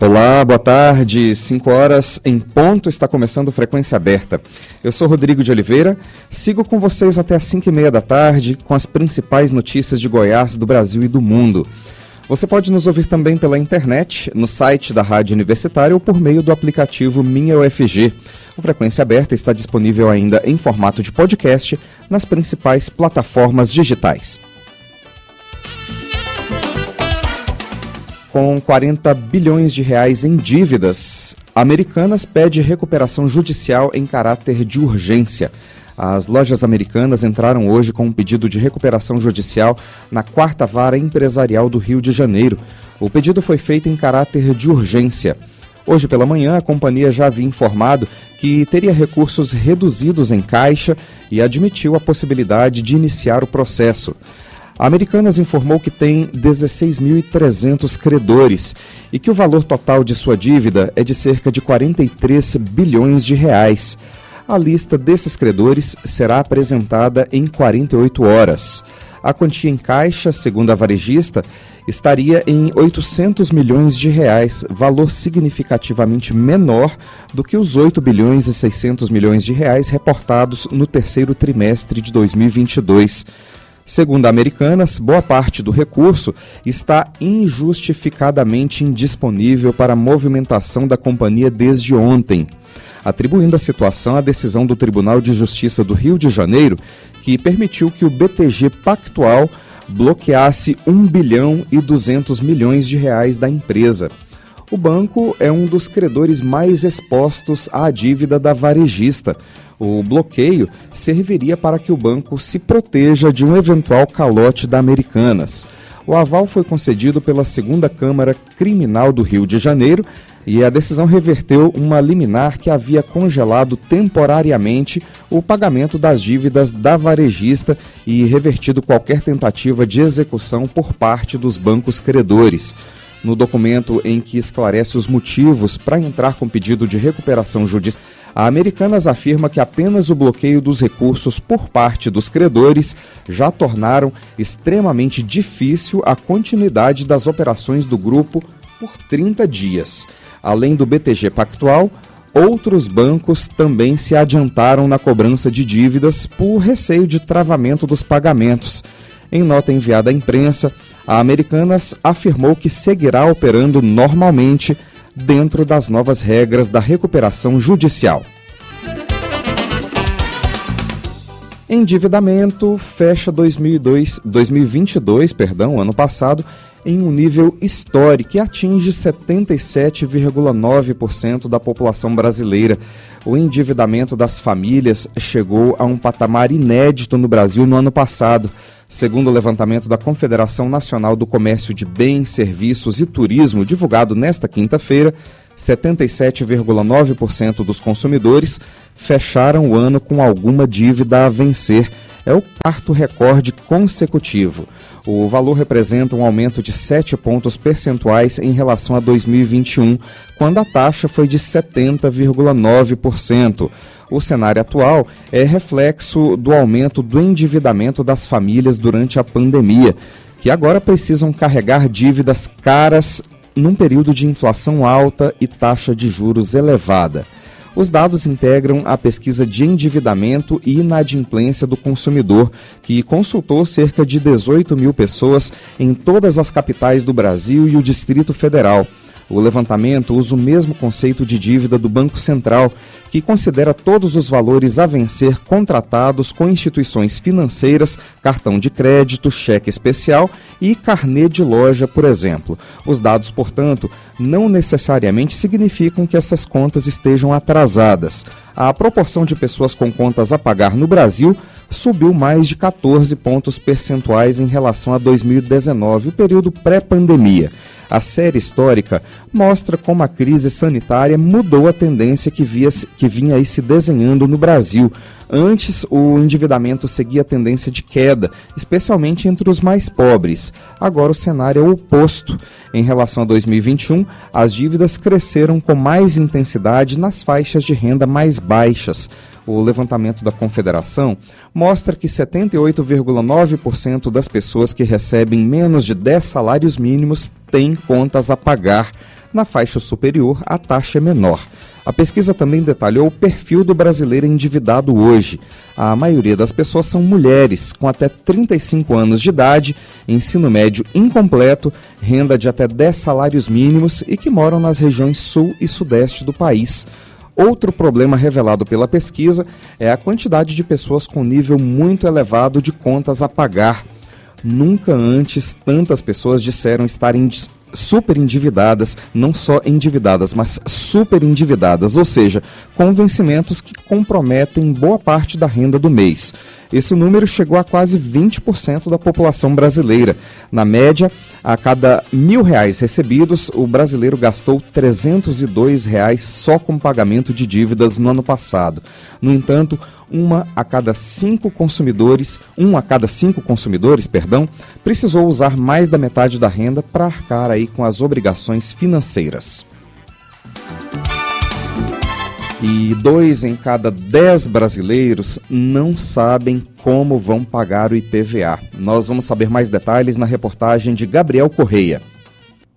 Olá, boa tarde. 5 horas em ponto está começando Frequência Aberta. Eu sou Rodrigo de Oliveira. Sigo com vocês até as 5 e meia da tarde com as principais notícias de Goiás, do Brasil e do mundo. Você pode nos ouvir também pela internet, no site da Rádio Universitária ou por meio do aplicativo Minha UFG. O Frequência Aberta está disponível ainda em formato de podcast nas principais plataformas digitais. Com 40 bilhões de reais em dívidas, Americanas pede recuperação judicial em caráter de urgência. As lojas americanas entraram hoje com um pedido de recuperação judicial na quarta vara empresarial do Rio de Janeiro. O pedido foi feito em caráter de urgência. Hoje pela manhã, a companhia já havia informado que teria recursos reduzidos em caixa e admitiu a possibilidade de iniciar o processo. A Americanas informou que tem 16.300 credores e que o valor total de sua dívida é de cerca de 43 bilhões de reais. A lista desses credores será apresentada em 48 horas. A quantia em caixa, segundo a varejista, estaria em 800 milhões de reais, valor significativamente menor do que os 8 bilhões e 600 milhões de reais reportados no terceiro trimestre de 2022. Segundo a Americanas, boa parte do recurso está injustificadamente indisponível para movimentação da companhia desde ontem, atribuindo a situação à decisão do Tribunal de Justiça do Rio de Janeiro, que permitiu que o BTG Pactual bloqueasse 1 bilhão e 200 milhões de reais da empresa. O banco é um dos credores mais expostos à dívida da varejista. O bloqueio serviria para que o banco se proteja de um eventual calote da Americanas. O aval foi concedido pela Segunda Câmara Criminal do Rio de Janeiro e a decisão reverteu uma liminar que havia congelado temporariamente o pagamento das dívidas da varejista e revertido qualquer tentativa de execução por parte dos bancos credores no documento em que esclarece os motivos para entrar com pedido de recuperação judicial, a Americanas afirma que apenas o bloqueio dos recursos por parte dos credores já tornaram extremamente difícil a continuidade das operações do grupo por 30 dias. Além do BTG Pactual, outros bancos também se adiantaram na cobrança de dívidas por receio de travamento dos pagamentos. Em nota enviada à imprensa, a Americanas afirmou que seguirá operando normalmente dentro das novas regras da recuperação judicial. Endividamento fecha 2002, 2022, perdão, ano passado, em um nível histórico que atinge 77,9% da população brasileira. O endividamento das famílias chegou a um patamar inédito no Brasil no ano passado. Segundo o levantamento da Confederação Nacional do Comércio de Bens, Serviços e Turismo, divulgado nesta quinta-feira, 77,9% dos consumidores fecharam o ano com alguma dívida a vencer. É o quarto recorde consecutivo. O valor representa um aumento de 7 pontos percentuais em relação a 2021, quando a taxa foi de 70,9%. O cenário atual é reflexo do aumento do endividamento das famílias durante a pandemia, que agora precisam carregar dívidas caras num período de inflação alta e taxa de juros elevada. Os dados integram a pesquisa de endividamento e inadimplência do consumidor, que consultou cerca de 18 mil pessoas em todas as capitais do Brasil e o Distrito Federal. O levantamento usa o mesmo conceito de dívida do Banco Central, que considera todos os valores a vencer contratados com instituições financeiras, cartão de crédito, cheque especial e carnê de loja, por exemplo. Os dados, portanto, não necessariamente significam que essas contas estejam atrasadas. A proporção de pessoas com contas a pagar no Brasil subiu mais de 14 pontos percentuais em relação a 2019, o período pré-pandemia. A série histórica mostra como a crise sanitária mudou a tendência que, via, que vinha se desenhando no Brasil. Antes, o endividamento seguia a tendência de queda, especialmente entre os mais pobres. Agora, o cenário é o oposto. Em relação a 2021, as dívidas cresceram com mais intensidade nas faixas de renda mais baixas. O levantamento da Confederação mostra que 78,9% das pessoas que recebem menos de 10 salários mínimos têm contas a pagar. Na faixa superior, a taxa é menor. A pesquisa também detalhou o perfil do brasileiro endividado hoje. A maioria das pessoas são mulheres, com até 35 anos de idade, ensino médio incompleto, renda de até 10 salários mínimos e que moram nas regiões sul e sudeste do país. Outro problema revelado pela pesquisa é a quantidade de pessoas com nível muito elevado de contas a pagar. Nunca antes tantas pessoas disseram estarem super endividadas, não só endividadas, mas super endividadas, ou seja, com vencimentos que comprometem boa parte da renda do mês. Esse número chegou a quase 20% da população brasileira. Na média, a cada mil reais recebidos, o brasileiro gastou 302 reais só com pagamento de dívidas no ano passado. No entanto, uma a cada cinco consumidores, um a cada cinco consumidores, perdão, precisou usar mais da metade da renda para arcar aí com as obrigações financeiras. E dois em cada dez brasileiros não sabem como vão pagar o IPVA. Nós vamos saber mais detalhes na reportagem de Gabriel Correia.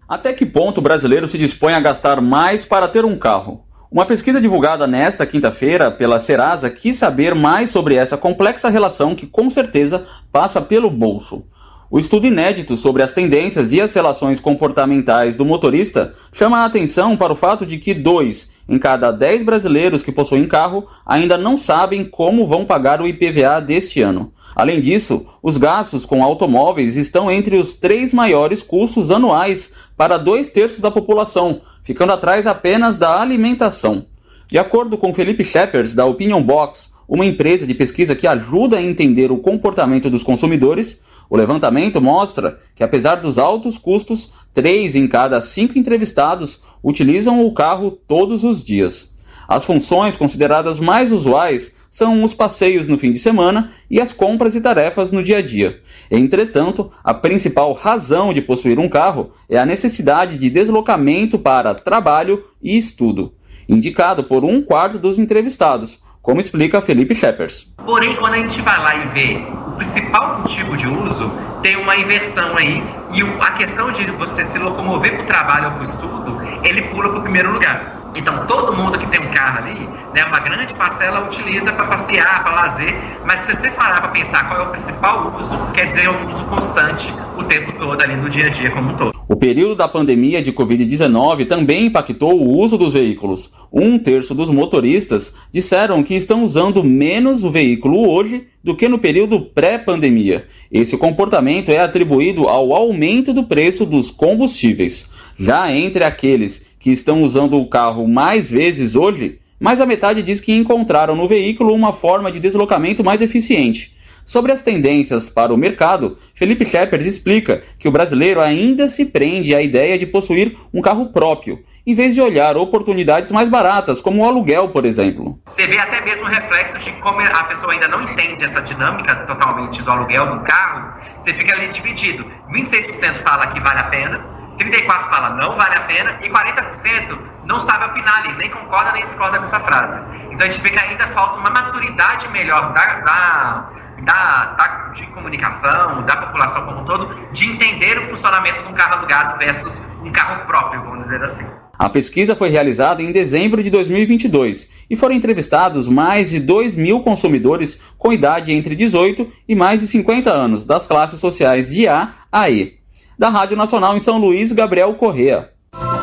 Até que ponto o brasileiro se dispõe a gastar mais para ter um carro? Uma pesquisa divulgada nesta quinta-feira pela Serasa quis saber mais sobre essa complexa relação que com certeza passa pelo bolso. O estudo inédito sobre as tendências e as relações comportamentais do motorista chama a atenção para o fato de que dois em cada dez brasileiros que possuem carro ainda não sabem como vão pagar o IPVA deste ano. Além disso, os gastos com automóveis estão entre os três maiores custos anuais para dois terços da população, ficando atrás apenas da alimentação. De acordo com Felipe Shepers, da Opinion Box, uma empresa de pesquisa que ajuda a entender o comportamento dos consumidores, o levantamento mostra que, apesar dos altos custos, três em cada cinco entrevistados utilizam o carro todos os dias. As funções consideradas mais usuais são os passeios no fim de semana e as compras e tarefas no dia a dia. Entretanto, a principal razão de possuir um carro é a necessidade de deslocamento para trabalho e estudo indicado por um quarto dos entrevistados, como explica Felipe Scheppers. Porém, quando a gente vai lá e vê o principal motivo de uso, tem uma inversão aí, e a questão de você se locomover para o trabalho ou para o estudo, ele pula para o primeiro lugar. Então, todo mundo que tem um carro ali, né, uma grande parcela utiliza para passear, para lazer, mas se você parar para pensar qual é o principal uso, quer dizer, é um uso constante o tempo todo ali no dia a dia como um todo. O período da pandemia de Covid-19 também impactou o uso dos veículos. Um terço dos motoristas disseram que estão usando menos o veículo hoje do que no período pré-pandemia. Esse comportamento é atribuído ao aumento do preço dos combustíveis. Já entre aqueles que estão usando o carro mais vezes hoje, mais a metade diz que encontraram no veículo uma forma de deslocamento mais eficiente. Sobre as tendências para o mercado, Felipe Scheppers explica que o brasileiro ainda se prende à ideia de possuir um carro próprio, em vez de olhar oportunidades mais baratas, como o aluguel, por exemplo. Você vê até mesmo reflexos de como a pessoa ainda não entende essa dinâmica totalmente do aluguel do carro, você fica ali dividido. 26% fala que vale a pena, 34% fala não vale a pena e 40% não sabe opinar ali, nem concorda nem discorda com essa frase. Então a gente vê que ainda falta uma maturidade melhor da, da da, da, de comunicação, da população como um todo, de entender o funcionamento de um carro alugado versus um carro próprio, vamos dizer assim. A pesquisa foi realizada em dezembro de 2022 e foram entrevistados mais de 2 mil consumidores com idade entre 18 e mais de 50 anos, das classes sociais de A a E. Da Rádio Nacional em São Luís, Gabriel Correa.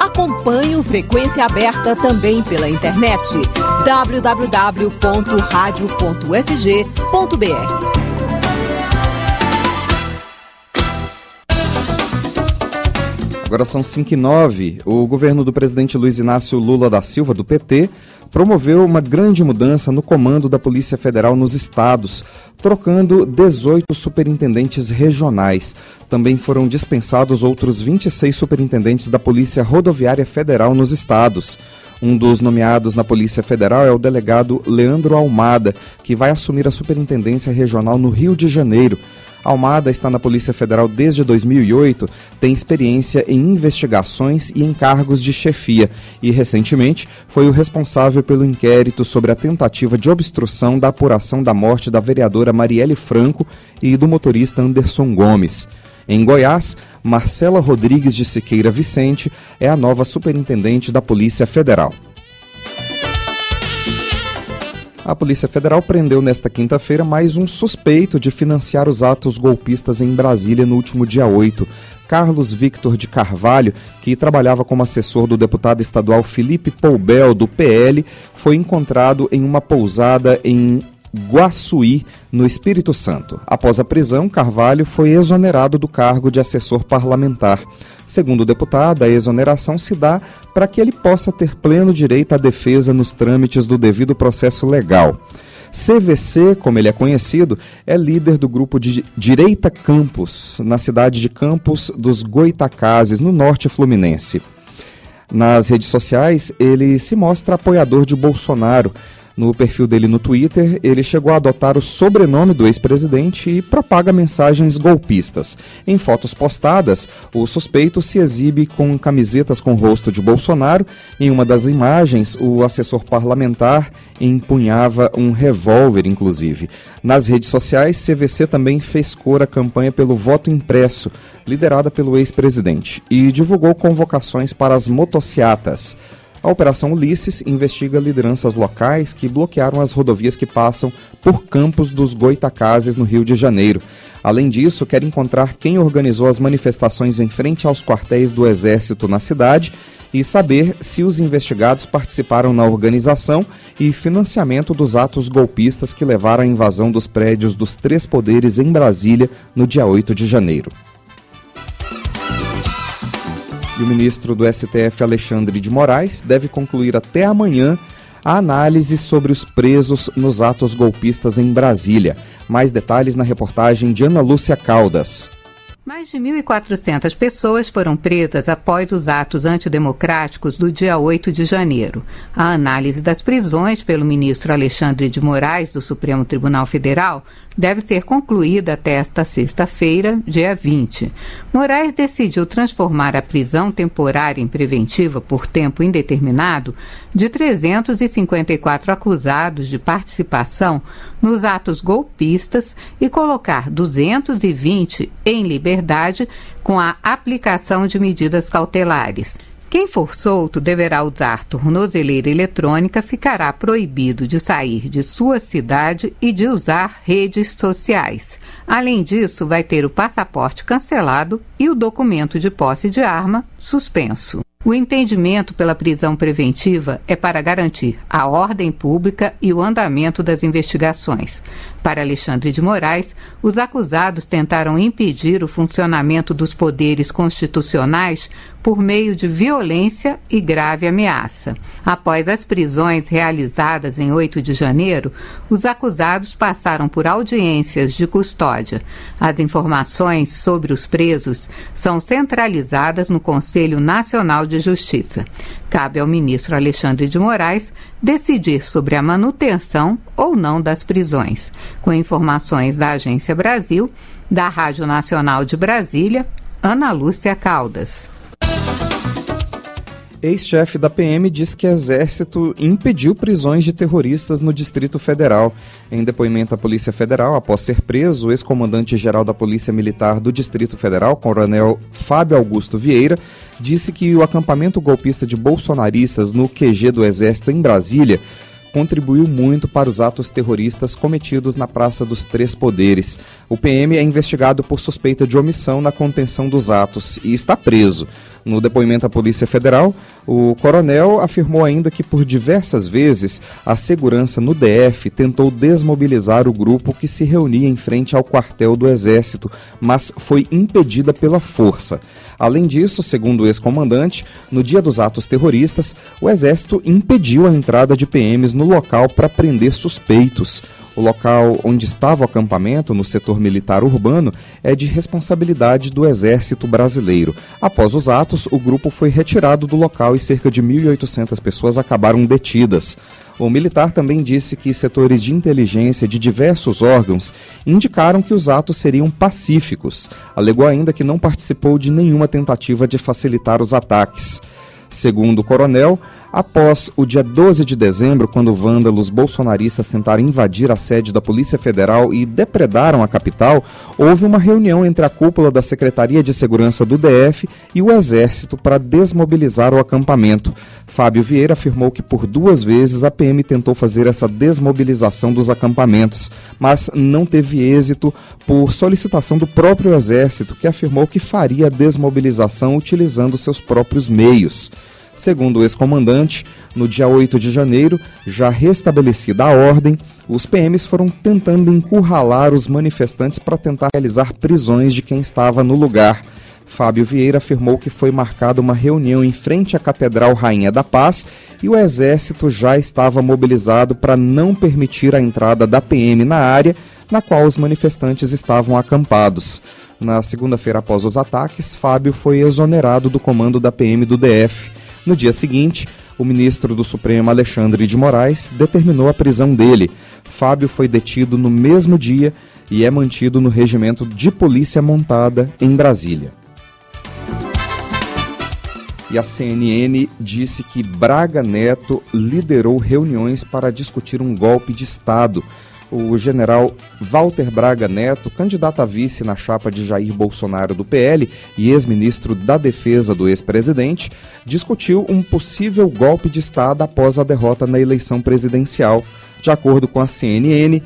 Acompanhe o Frequência Aberta também pela internet www.radio.fg.br. Agora são 5 e 9. O governo do presidente Luiz Inácio Lula da Silva, do PT, promoveu uma grande mudança no comando da Polícia Federal nos estados, trocando 18 superintendentes regionais. Também foram dispensados outros 26 superintendentes da Polícia Rodoviária Federal nos estados. Um dos nomeados na Polícia Federal é o delegado Leandro Almada, que vai assumir a Superintendência Regional no Rio de Janeiro. Almada está na Polícia Federal desde 2008, tem experiência em investigações e em cargos de chefia e, recentemente, foi o responsável pelo inquérito sobre a tentativa de obstrução da apuração da morte da vereadora Marielle Franco e do motorista Anderson Gomes. Em Goiás, Marcela Rodrigues de Siqueira Vicente é a nova superintendente da Polícia Federal. A Polícia Federal prendeu nesta quinta-feira mais um suspeito de financiar os atos golpistas em Brasília no último dia 8. Carlos Victor de Carvalho, que trabalhava como assessor do deputado estadual Felipe Poubel, do PL, foi encontrado em uma pousada em Guaçuí, no Espírito Santo. Após a prisão, Carvalho foi exonerado do cargo de assessor parlamentar. Segundo o deputado, a exoneração se dá para que ele possa ter pleno direito à defesa nos trâmites do devido processo legal. CVC, como ele é conhecido, é líder do grupo de Direita Campos, na cidade de Campos dos Goitacazes, no norte fluminense. Nas redes sociais, ele se mostra apoiador de Bolsonaro no perfil dele no Twitter, ele chegou a adotar o sobrenome do ex-presidente e propaga mensagens golpistas. Em fotos postadas, o suspeito se exibe com camisetas com o rosto de Bolsonaro. Em uma das imagens, o assessor parlamentar empunhava um revólver, inclusive. Nas redes sociais, CVC também fez cor a campanha pelo voto impresso, liderada pelo ex-presidente, e divulgou convocações para as motociatas. A Operação Ulisses investiga lideranças locais que bloquearam as rodovias que passam por Campos dos Goitacazes, no Rio de Janeiro. Além disso, quer encontrar quem organizou as manifestações em frente aos quartéis do Exército na cidade e saber se os investigados participaram na organização e financiamento dos atos golpistas que levaram à invasão dos prédios dos três poderes em Brasília no dia 8 de janeiro. E o ministro do STF, Alexandre de Moraes, deve concluir até amanhã a análise sobre os presos nos atos golpistas em Brasília. Mais detalhes na reportagem de Ana Lúcia Caldas. Mais de 1.400 pessoas foram presas após os atos antidemocráticos do dia 8 de janeiro. A análise das prisões pelo ministro Alexandre de Moraes, do Supremo Tribunal Federal, deve ser concluída até esta sexta-feira, dia 20. Moraes decidiu transformar a prisão temporária em preventiva por tempo indeterminado de 354 acusados de participação nos atos golpistas e colocar 220 em liberdade com a aplicação de medidas cautelares. Quem for solto deverá usar tornozeleira eletrônica, ficará proibido de sair de sua cidade e de usar redes sociais. Além disso, vai ter o passaporte cancelado e o documento de posse de arma suspenso. O entendimento pela prisão preventiva é para garantir a ordem pública e o andamento das investigações. Para Alexandre de Moraes, os acusados tentaram impedir o funcionamento dos poderes constitucionais por meio de violência e grave ameaça. Após as prisões realizadas em 8 de janeiro, os acusados passaram por audiências de custódia. As informações sobre os presos são centralizadas no Conselho Nacional de Justiça. Cabe ao ministro Alexandre de Moraes decidir sobre a manutenção ou não das prisões. Com informações da Agência Brasil, da Rádio Nacional de Brasília, Ana Lúcia Caldas. Ex-chefe da PM diz que Exército impediu prisões de terroristas no Distrito Federal. Em depoimento à Polícia Federal, após ser preso, o ex-comandante-geral da Polícia Militar do Distrito Federal, Coronel Fábio Augusto Vieira, disse que o acampamento golpista de bolsonaristas no QG do Exército em Brasília contribuiu muito para os atos terroristas cometidos na Praça dos Três Poderes. O PM é investigado por suspeita de omissão na contenção dos atos e está preso. No depoimento à Polícia Federal, o coronel afirmou ainda que por diversas vezes a segurança no DF tentou desmobilizar o grupo que se reunia em frente ao quartel do Exército, mas foi impedida pela força. Além disso, segundo o ex-comandante, no dia dos atos terroristas, o Exército impediu a entrada de PMs no local para prender suspeitos. O local onde estava o acampamento, no setor militar urbano, é de responsabilidade do Exército Brasileiro. Após os atos, o grupo foi retirado do local e cerca de 1.800 pessoas acabaram detidas. O militar também disse que setores de inteligência de diversos órgãos indicaram que os atos seriam pacíficos. Alegou ainda que não participou de nenhuma tentativa de facilitar os ataques. Segundo o coronel, após o dia 12 de dezembro, quando vândalos bolsonaristas tentaram invadir a sede da Polícia Federal e depredaram a capital, houve uma reunião entre a cúpula da Secretaria de Segurança do DF e o Exército para desmobilizar o acampamento. Fábio Vieira afirmou que por duas vezes a PM tentou fazer essa desmobilização dos acampamentos, mas não teve êxito por solicitação do próprio Exército, que afirmou que faria a desmobilização utilizando seus próprios meios. Segundo o ex-comandante, no dia 8 de janeiro, já restabelecida a ordem, os PMs foram tentando encurralar os manifestantes para tentar realizar prisões de quem estava no lugar. Fábio Vieira afirmou que foi marcada uma reunião em frente à Catedral Rainha da Paz e o Exército já estava mobilizado para não permitir a entrada da PM na área na qual os manifestantes estavam acampados. Na segunda-feira após os ataques, Fábio foi exonerado do comando da PM do DF. No dia seguinte, o ministro do Supremo Alexandre de Moraes determinou a prisão dele. Fábio foi detido no mesmo dia e é mantido no regimento de polícia montada em Brasília. E a CNN disse que Braga Neto liderou reuniões para discutir um golpe de Estado o general Walter Braga Neto, candidato a vice na chapa de Jair Bolsonaro do PL e ex-ministro da Defesa do ex-presidente, discutiu um possível golpe de Estado após a derrota na eleição presidencial. De acordo com a CNN,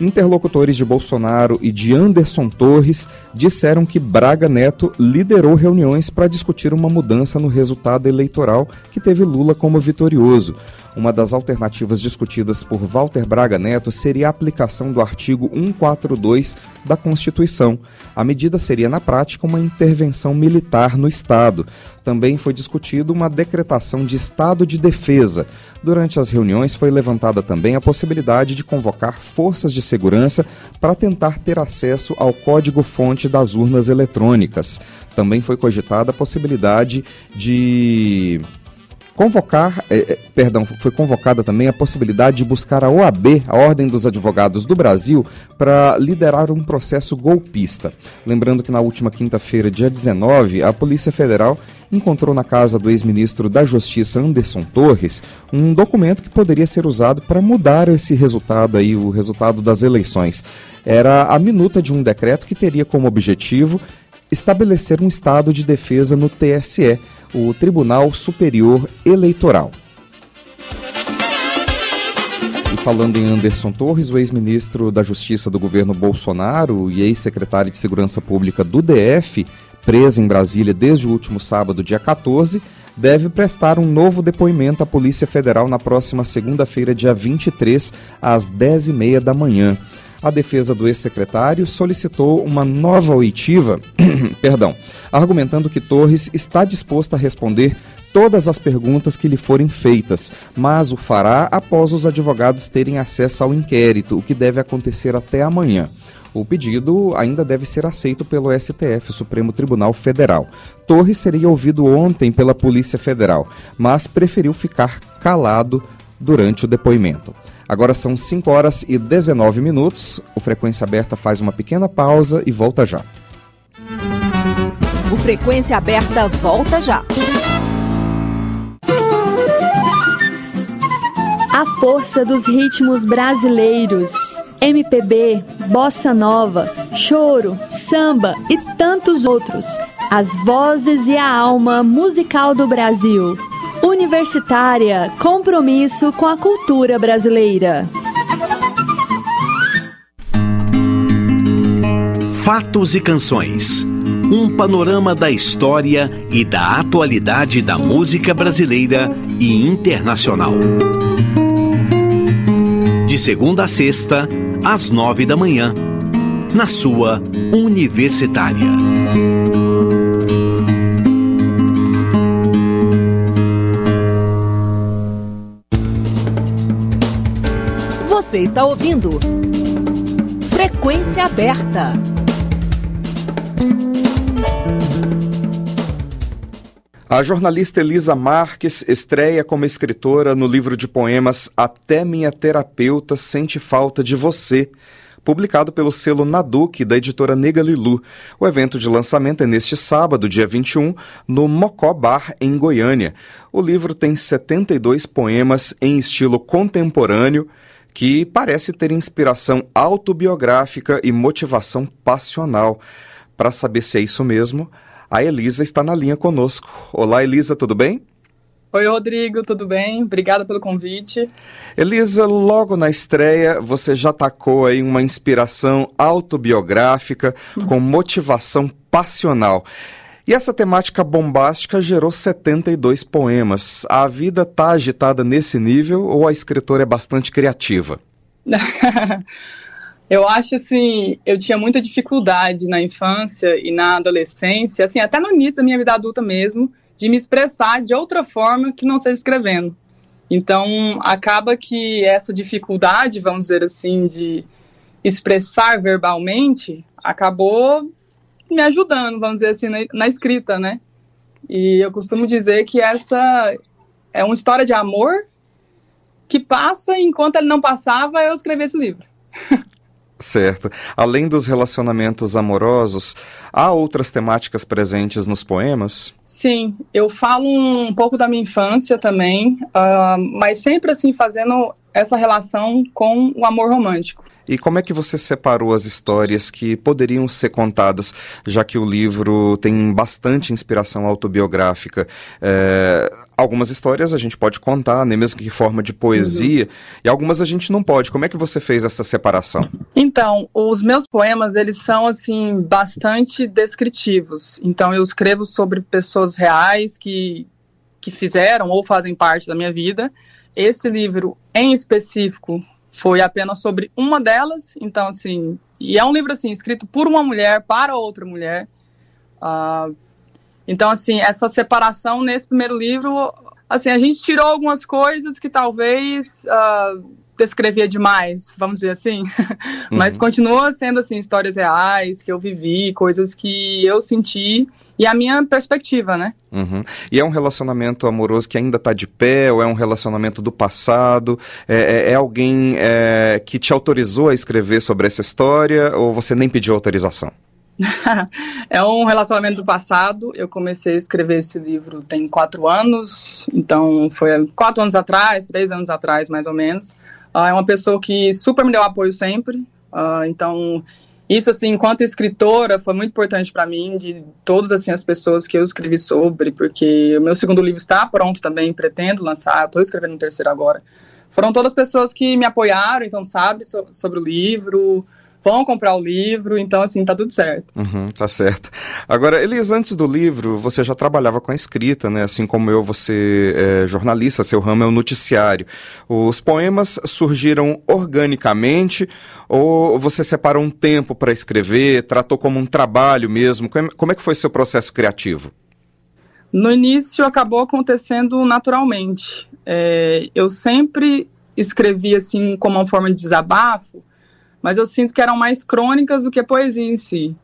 interlocutores de Bolsonaro e de Anderson Torres disseram que Braga Neto liderou reuniões para discutir uma mudança no resultado eleitoral que teve Lula como vitorioso. Uma das alternativas discutidas por Walter Braga Neto seria a aplicação do artigo 142 da Constituição. A medida seria, na prática, uma intervenção militar no Estado. Também foi discutido uma decretação de estado de defesa. Durante as reuniões foi levantada também a possibilidade de convocar forças de segurança para tentar ter acesso ao código-fonte das urnas eletrônicas. Também foi cogitada a possibilidade de convocar, eh, perdão, foi convocada também a possibilidade de buscar a OAB, a Ordem dos Advogados do Brasil, para liderar um processo golpista. Lembrando que na última quinta-feira, dia 19, a Polícia Federal encontrou na casa do ex-ministro da Justiça Anderson Torres um documento que poderia ser usado para mudar esse resultado aí, o resultado das eleições. Era a minuta de um decreto que teria como objetivo estabelecer um estado de defesa no TSE o Tribunal Superior Eleitoral. E falando em Anderson Torres, o ex-ministro da Justiça do governo Bolsonaro e ex-secretário de Segurança Pública do DF, preso em Brasília desde o último sábado, dia 14, deve prestar um novo depoimento à Polícia Federal na próxima segunda-feira, dia 23, às 10h30 da manhã a defesa do ex-secretário solicitou uma nova oitiva, perdão, argumentando que Torres está disposto a responder todas as perguntas que lhe forem feitas, mas o fará após os advogados terem acesso ao inquérito, o que deve acontecer até amanhã. O pedido ainda deve ser aceito pelo STF, Supremo Tribunal Federal. Torres seria ouvido ontem pela Polícia Federal, mas preferiu ficar calado durante o depoimento. Agora são 5 horas e 19 minutos. O Frequência Aberta faz uma pequena pausa e volta já. O Frequência Aberta volta já. A força dos ritmos brasileiros. MPB, bossa nova, choro, samba e tantos outros. As vozes e a alma musical do Brasil. Universitária Compromisso com a Cultura Brasileira. Fatos e Canções. Um panorama da história e da atualidade da música brasileira e internacional. De segunda a sexta, às nove da manhã, na sua Universitária. Você está ouvindo Frequência Aberta. A jornalista Elisa Marques estreia como escritora no livro de poemas Até Minha Terapeuta Sente Falta de Você, publicado pelo selo Naduc da editora Nega Lilu. O evento de lançamento é neste sábado, dia 21, no Mocó Bar, em Goiânia. O livro tem 72 poemas em estilo contemporâneo que parece ter inspiração autobiográfica e motivação passional. Para saber se é isso mesmo, a Elisa está na linha conosco. Olá, Elisa, tudo bem? Oi, Rodrigo, tudo bem? Obrigada pelo convite. Elisa, logo na estreia, você já tacou aí uma inspiração autobiográfica com motivação passional. E essa temática bombástica gerou 72 poemas. A vida está agitada nesse nível ou a escritora é bastante criativa? Eu acho assim, eu tinha muita dificuldade na infância e na adolescência, assim, até no início da minha vida adulta mesmo, de me expressar de outra forma que não seja escrevendo. Então, acaba que essa dificuldade, vamos dizer assim, de expressar verbalmente, acabou me ajudando, vamos dizer assim, na, na escrita, né? E eu costumo dizer que essa é uma história de amor que passa enquanto ele não passava, eu escrevi esse livro. Certo. Além dos relacionamentos amorosos, há outras temáticas presentes nos poemas? Sim, eu falo um pouco da minha infância também, uh, mas sempre assim fazendo essa relação com o amor romântico. E como é que você separou as histórias que poderiam ser contadas, já que o livro tem bastante inspiração autobiográfica? É, algumas histórias a gente pode contar, nem né, mesmo que em forma de poesia, uhum. e algumas a gente não pode. Como é que você fez essa separação? Então, os meus poemas, eles são, assim, bastante descritivos. Então, eu escrevo sobre pessoas reais que, que fizeram ou fazem parte da minha vida. Esse livro, em específico, foi apenas sobre uma delas, então assim, e é um livro assim escrito por uma mulher para outra mulher. Uh, então assim, essa separação nesse primeiro livro, assim, a gente tirou algumas coisas que talvez uh, descrevia demais, vamos dizer assim, mas uhum. continua sendo assim histórias reais que eu vivi, coisas que eu senti e a minha perspectiva, né? Uhum. E é um relacionamento amoroso que ainda está de pé, ou é um relacionamento do passado? É, é, é alguém é, que te autorizou a escrever sobre essa história, ou você nem pediu autorização? é um relacionamento do passado. Eu comecei a escrever esse livro tem quatro anos, então foi quatro anos atrás, três anos atrás, mais ou menos. Uh, é uma pessoa que super me deu apoio sempre, uh, então isso, assim, enquanto escritora, foi muito importante para mim, de todas, assim, as pessoas que eu escrevi sobre, porque o meu segundo livro está pronto também, pretendo lançar, estou escrevendo um terceiro agora. Foram todas pessoas que me apoiaram, então, sabe, so sobre o livro, vão comprar o livro, então assim, tá tudo certo. Uhum, tá certo. Agora, Elis, antes do livro, você já trabalhava com a escrita, né? Assim como eu, você é jornalista, seu ramo é o noticiário. Os poemas surgiram organicamente ou você separou um tempo para escrever, tratou como um trabalho mesmo? Como é que foi seu processo criativo? No início acabou acontecendo naturalmente. É, eu sempre escrevi assim como uma forma de desabafo, mas eu sinto que eram mais crônicas do que poesia em si.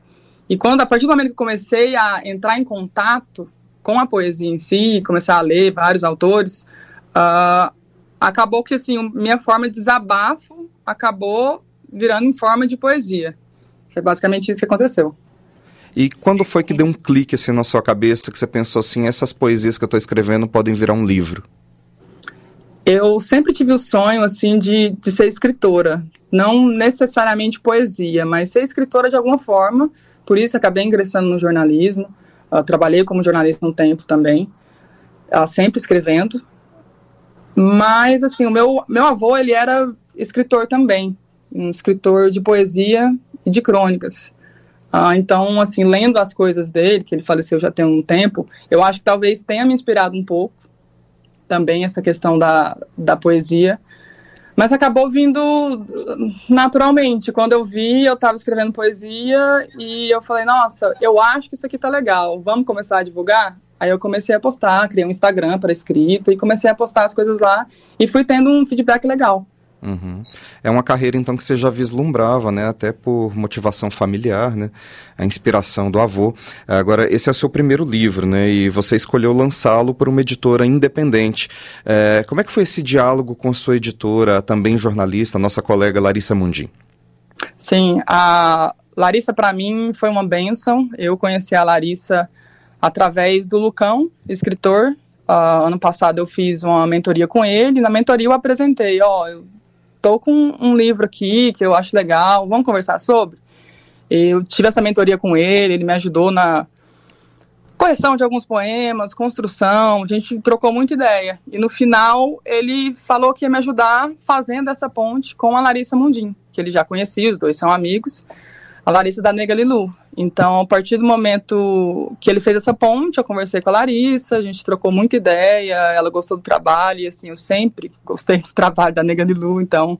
E quando, a partir do momento que comecei a entrar em contato com a poesia em si, começar a ler vários autores, uh, acabou que, assim, minha forma de desabafo acabou virando em forma de poesia. Foi basicamente isso que aconteceu. E quando foi que deu um clique assim na sua cabeça que você pensou assim, essas poesias que eu estou escrevendo podem virar um livro? Eu sempre tive o sonho, assim, de, de ser escritora. Não necessariamente poesia, mas ser escritora de alguma forma. Por isso, acabei ingressando no jornalismo. Uh, trabalhei como jornalista um tempo também, uh, sempre escrevendo. Mas, assim, o meu, meu avô, ele era escritor também. Um escritor de poesia e de crônicas. Uh, então, assim, lendo as coisas dele, que ele faleceu já tem um tempo, eu acho que talvez tenha me inspirado um pouco também essa questão da, da poesia. Mas acabou vindo naturalmente. Quando eu vi, eu estava escrevendo poesia e eu falei, nossa, eu acho que isso aqui tá legal, vamos começar a divulgar? Aí eu comecei a postar, criei um Instagram para escrita e comecei a postar as coisas lá e fui tendo um feedback legal. Uhum. É uma carreira então que você já vislumbrava, né? Até por motivação familiar, né? A inspiração do avô. Agora, esse é o seu primeiro livro, né? E você escolheu lançá-lo por uma editora independente. É, como é que foi esse diálogo com sua editora, também jornalista, nossa colega Larissa Mundim? Sim, a Larissa para mim foi uma benção. Eu conheci a Larissa através do Lucão, escritor. Uh, ano passado eu fiz uma mentoria com ele. Na mentoria eu apresentei, ó, oh, tô com um livro aqui que eu acho legal, vamos conversar sobre? Eu tive essa mentoria com ele, ele me ajudou na correção de alguns poemas, construção, a gente trocou muita ideia. E no final ele falou que ia me ajudar fazendo essa ponte com a Larissa Mundim, que ele já conhecia, os dois são amigos, a Larissa da Nega Lilu. Então, a partir do momento que ele fez essa ponte, eu conversei com a Larissa, a gente trocou muita ideia, ela gostou do trabalho, e assim, eu sempre gostei do trabalho da Nega Lilu, então,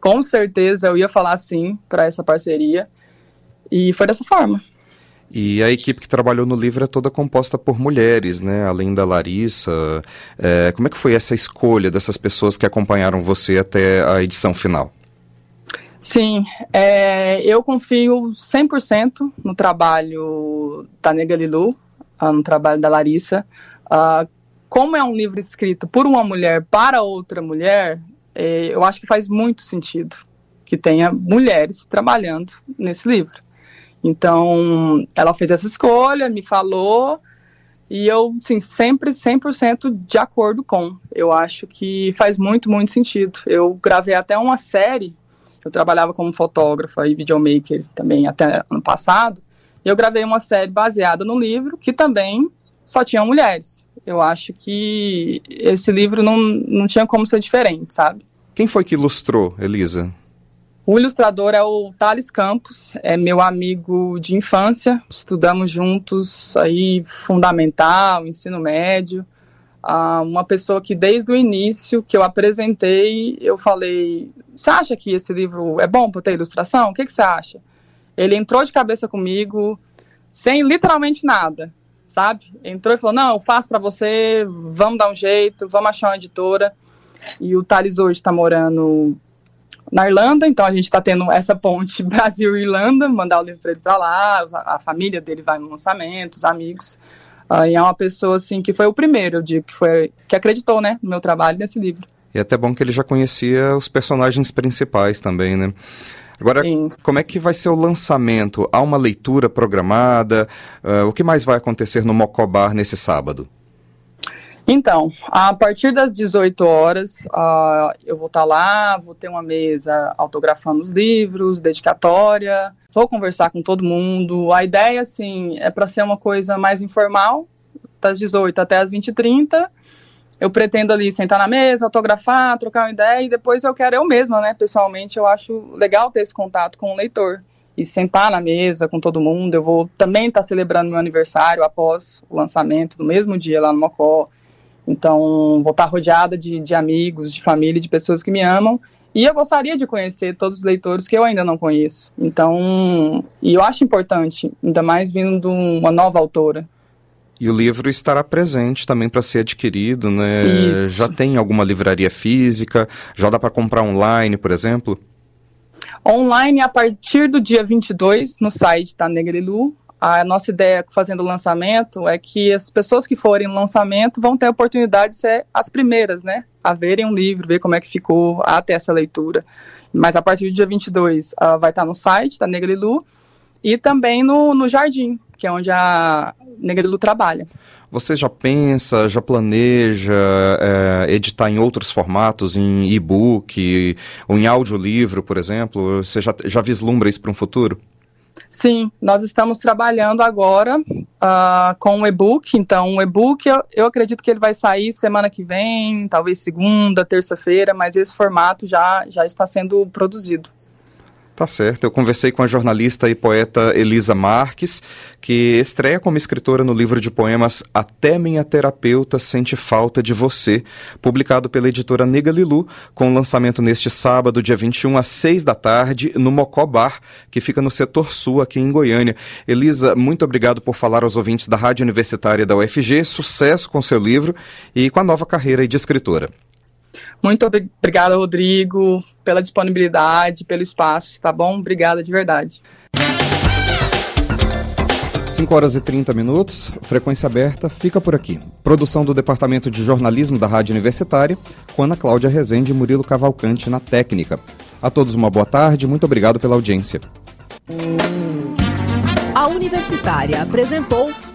com certeza eu ia falar sim para essa parceria, e foi dessa forma. E a equipe que trabalhou no livro é toda composta por mulheres, né? Além da Larissa. É, como é que foi essa escolha dessas pessoas que acompanharam você até a edição final? Sim, é, eu confio 100% no trabalho da Nega Lilu, ah, no trabalho da Larissa. Uh, como é um livro escrito por uma mulher para outra mulher, é, eu acho que faz muito sentido que tenha mulheres trabalhando nesse livro. Então, ela fez essa escolha, me falou, e eu, sim, sempre 100% de acordo com. Eu acho que faz muito, muito sentido. Eu gravei até uma série eu trabalhava como fotógrafa e videomaker também até ano passado. E eu gravei uma série baseada no livro, que também só tinha mulheres. Eu acho que esse livro não, não tinha como ser diferente, sabe? Quem foi que ilustrou, Elisa? O ilustrador é o Thales Campos, é meu amigo de infância. Estudamos juntos aí fundamental, ensino médio uh, uma pessoa que desde o início que eu apresentei, eu falei, você acha que esse livro é bom para ter ilustração? O que, que você acha? Ele entrou de cabeça comigo, sem literalmente nada, sabe? Entrou e falou, não, eu faço para você, vamos dar um jeito, vamos achar uma editora. E o Thales hoje está morando na Irlanda, então a gente está tendo essa ponte Brasil-Irlanda, mandar o livro para ele para lá, a família dele vai no lançamento, os amigos. Uh, e é uma pessoa, assim, que foi o primeiro, eu digo, que, foi, que acreditou, né, no meu trabalho nesse livro. E é até bom que ele já conhecia os personagens principais também, né? Agora, Sim. como é que vai ser o lançamento? Há uma leitura programada? Uh, o que mais vai acontecer no Mocobar nesse sábado? Então, a partir das 18 horas, uh, eu vou estar tá lá, vou ter uma mesa autografando os livros, dedicatória, vou conversar com todo mundo. A ideia, assim, é para ser uma coisa mais informal, das 18 até as 20h30. Eu pretendo ali sentar na mesa, autografar, trocar uma ideia e depois eu quero eu mesma, né? Pessoalmente, eu acho legal ter esse contato com o leitor e sentar na mesa com todo mundo. Eu vou também estar tá celebrando meu aniversário após o lançamento, no mesmo dia lá no Mocó. Então, vou estar rodeada de, de amigos, de família, de pessoas que me amam. E eu gostaria de conhecer todos os leitores que eu ainda não conheço. Então, e eu acho importante, ainda mais vindo de uma nova autora. E o livro estará presente também para ser adquirido, né? Isso. Já tem alguma livraria física? Já dá para comprar online, por exemplo? Online a partir do dia 22 no site da Negrilu a nossa ideia fazendo o lançamento é que as pessoas que forem no lançamento vão ter a oportunidade de ser as primeiras, né? A verem um livro, ver como é que ficou, a ter essa leitura. Mas a partir do dia 22 uh, vai estar no site da Negrilu e também no, no Jardim, que é onde a Negrilu trabalha. Você já pensa, já planeja é, editar em outros formatos, em e-book ou em audiolivro, por exemplo? Você já, já vislumbra isso para um futuro? Sim, nós estamos trabalhando agora uh, com o e-book. Então, o e-book eu, eu, acredito que ele vai sair semana que vem, talvez segunda, terça-feira, mas esse formato já, já está sendo produzido. Tá certo. Eu conversei com a jornalista e poeta Elisa Marques, que estreia como escritora no livro de poemas Até Minha Terapeuta Sente Falta de Você, publicado pela editora Nega Lilu, com lançamento neste sábado, dia 21, às 6 da tarde, no Mocó Bar, que fica no setor sul, aqui em Goiânia. Elisa, muito obrigado por falar aos ouvintes da Rádio Universitária da UFG. Sucesso com seu livro e com a nova carreira de escritora. Muito obrigada, Rodrigo, pela disponibilidade, pelo espaço, tá bom? Obrigada de verdade. 5 horas e 30 minutos, frequência aberta, fica por aqui. Produção do Departamento de Jornalismo da Rádio Universitária, com Ana Cláudia Rezende e Murilo Cavalcante na técnica. A todos uma boa tarde, muito obrigado pela audiência. A Universitária apresentou